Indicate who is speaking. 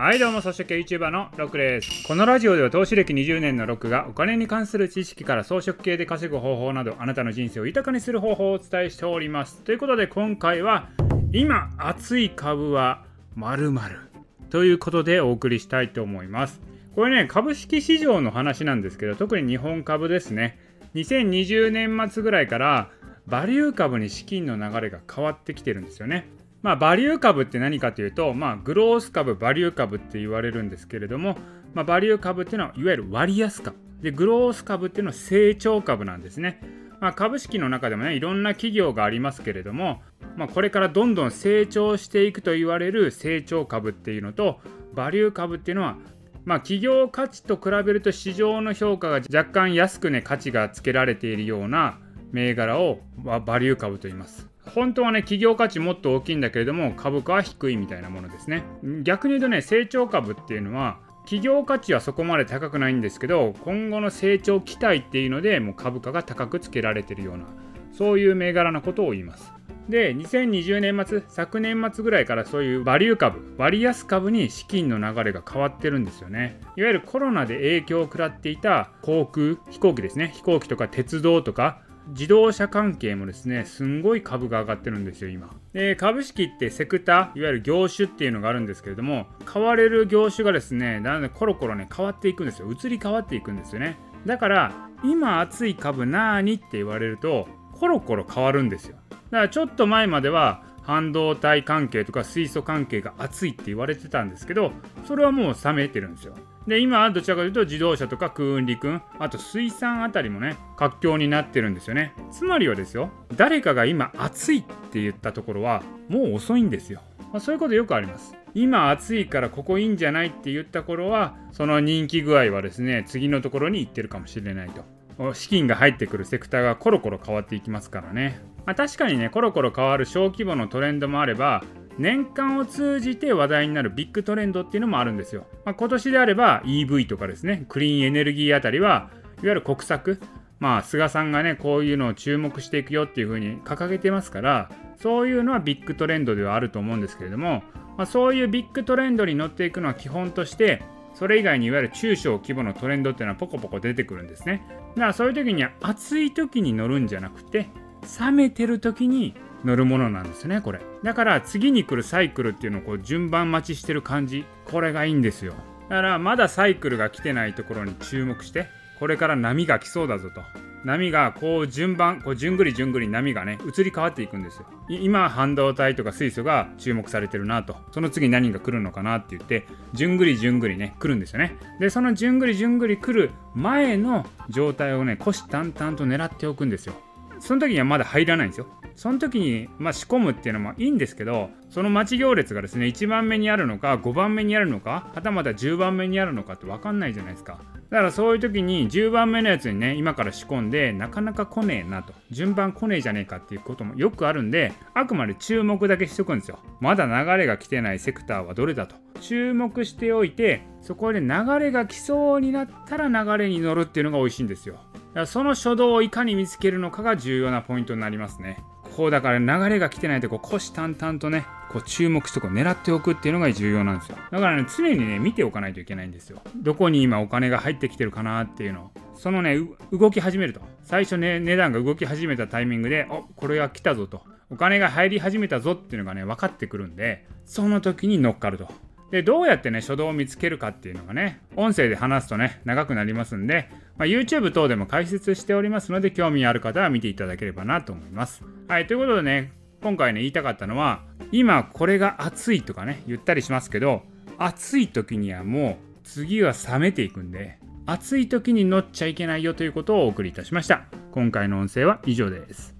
Speaker 1: はいどうも、そして YouTuber のロックです。このラジオでは投資歴20年のロックがお金に関する知識から装飾系で稼ぐ方法などあなたの人生を豊かにする方法をお伝えしております。ということで今回は今熱い株は〇〇ということでお送りしたいと思います。これね、株式市場の話なんですけど、特に日本株ですね。2020年末ぐらいからバリュー株に資金の流れが変わってきてるんですよね。まあ、バリュー株って何かというと、まあ、グロース株、バリュー株って言われるんですけれども、まあ、バリュー株っていうのは、いわゆる割安株。で、グロース株っていうのは成長株なんですね。まあ、株式の中でもね、いろんな企業がありますけれども、まあ、これからどんどん成長していくと言われる成長株っていうのと、バリュー株っていうのは、まあ、企業価値と比べると市場の評価が若干安くね、価値がつけられているような銘柄をバリュー株と言います。本当はね、企業価値もっと大きいんだけれども、株価は低いみたいなものですね。逆に言うとね、成長株っていうのは、企業価値はそこまで高くないんですけど、今後の成長期待っていうので、もう株価が高くつけられてるような、そういう銘柄のことを言います。で、2020年末、昨年末ぐらいからそういうバリュー株、割安株に資金の流れが変わってるんですよね。いわゆるコロナで影響を食らっていた航空、飛行機ですね。飛行機とか鉄道とか、自動車関係もですね、すんごい株が上がってるんですよ、今。で、株式ってセクター、いわゆる業種っていうのがあるんですけれども、買われる業種がですね、だんだんコロコロね、変わっていくんですよ。移り変わっていくんですよね。だから、今熱い株なーにって言われると、コロコロ変わるんですよ。だからちょっと前までは、半導体関係とか水素関係が熱いって言われてたんですけどそれはもう冷めてるんですよで今はどちらかというと自動車とか空運陸運あと水産あたりもね活況になってるんですよね。つまりはですよ誰かが今熱いって言ったところはもう遅いんですよ、まあ、そういうことよくあります。今暑いからここいいんじゃないって言った頃はその人気具合はですね次のところに行ってるかもしれないと。資金が入ってくるセクターがコロコロ変わっていきますからね。まあ、確かにねコロコロ変わる小規模のトレンドもあれば年間を通じて話題になるビッグトレンドっていうのもあるんですよ。まあ、今年であれば EV とかですね、クリーンエネルギーあたりは、いわゆる国策、まあ、菅さんがね、こういうのを注目していくよっていうふうに掲げてますから、そういうのはビッグトレンドではあると思うんですけれども、まあ、そういうビッグトレンドに乗っていくのは基本として、それ以外にいわゆる中小規模のトレンドっていうのはポコポコ出てくるんですね。だからそういう時には暑い時に乗るんじゃなくて、冷めてる時に乗るものなんですねこれ。だから次に来るサイクルっていうのをこう順番待ちしてる感じ。これがいいんですよ。だからまだサイクルが来てないところに注目してこれから波が来そうだぞと。波がこう順番こう順繰り順繰り波がね移り変わっていくんですよ。今半導体とか水素が注目されてるなと。その次何が来るのかなって言って順繰り順繰りね来るんですよね。でその順繰り順繰り来る前の状態をね虎視眈々と狙っておくんですよ。その時にはまだ入らないんですよ。その時に、まあ、仕込むっていうのもいいんですけど、その待ち行列がですね、1番目にあるのか、5番目にあるのか、はたまた10番目にあるのかって分かんないじゃないですか。だからそういう時に10番目のやつにね、今から仕込んで、なかなか来ねえなと、順番来ねえじゃねえかっていうこともよくあるんで、あくまで注目だけしておくんですよ。まだ流れが来てないセクターはどれだと。注目しておいて、そこで流れが来そうになったら流れに乗るっていうのが美味しいんですよ。その初動をいかに見つけるのかが重要なポイントになりますね。こうだから流れが来てないとこう虎視眈々とねこう注目してこう狙っておくっていうのが重要なんですよ。だからね常にね見ておかないといけないんですよ。どこに今お金が入ってきてるかなっていうのを。そのね動き始めると。最初ね値段が動き始めたタイミングでおこれが来たぞと。お金が入り始めたぞっていうのがね分かってくるんでその時に乗っかると。で、どうやってね、初動を見つけるかっていうのがね、音声で話すとね、長くなりますんで、まあ、YouTube 等でも解説しておりますので、興味ある方は見ていただければなと思います。はい、ということでね、今回ね、言いたかったのは、今これが熱いとかね、言ったりしますけど、暑い時にはもう次は冷めていくんで、暑い時に乗っちゃいけないよということをお送りいたしました。今回の音声は以上です。